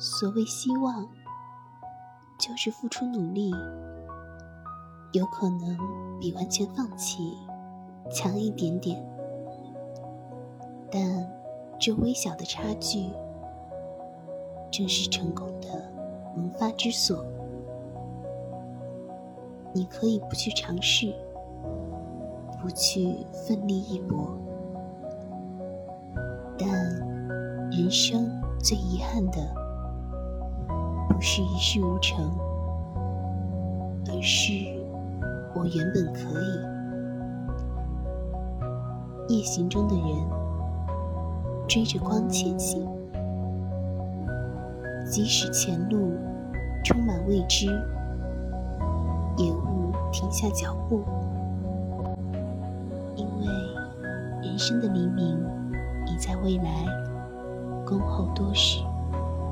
所谓希望，就是付出努力，有可能比完全放弃强一点点，但这微小的差距，正是成功的萌发之所。你可以不去尝试，不去奋力一搏，但人生最遗憾的。不是一事无成，而是我原本可以。夜行中的人追着光前行，即使前路充满未知，也勿停下脚步，因为人生的黎明已在未来恭候多时。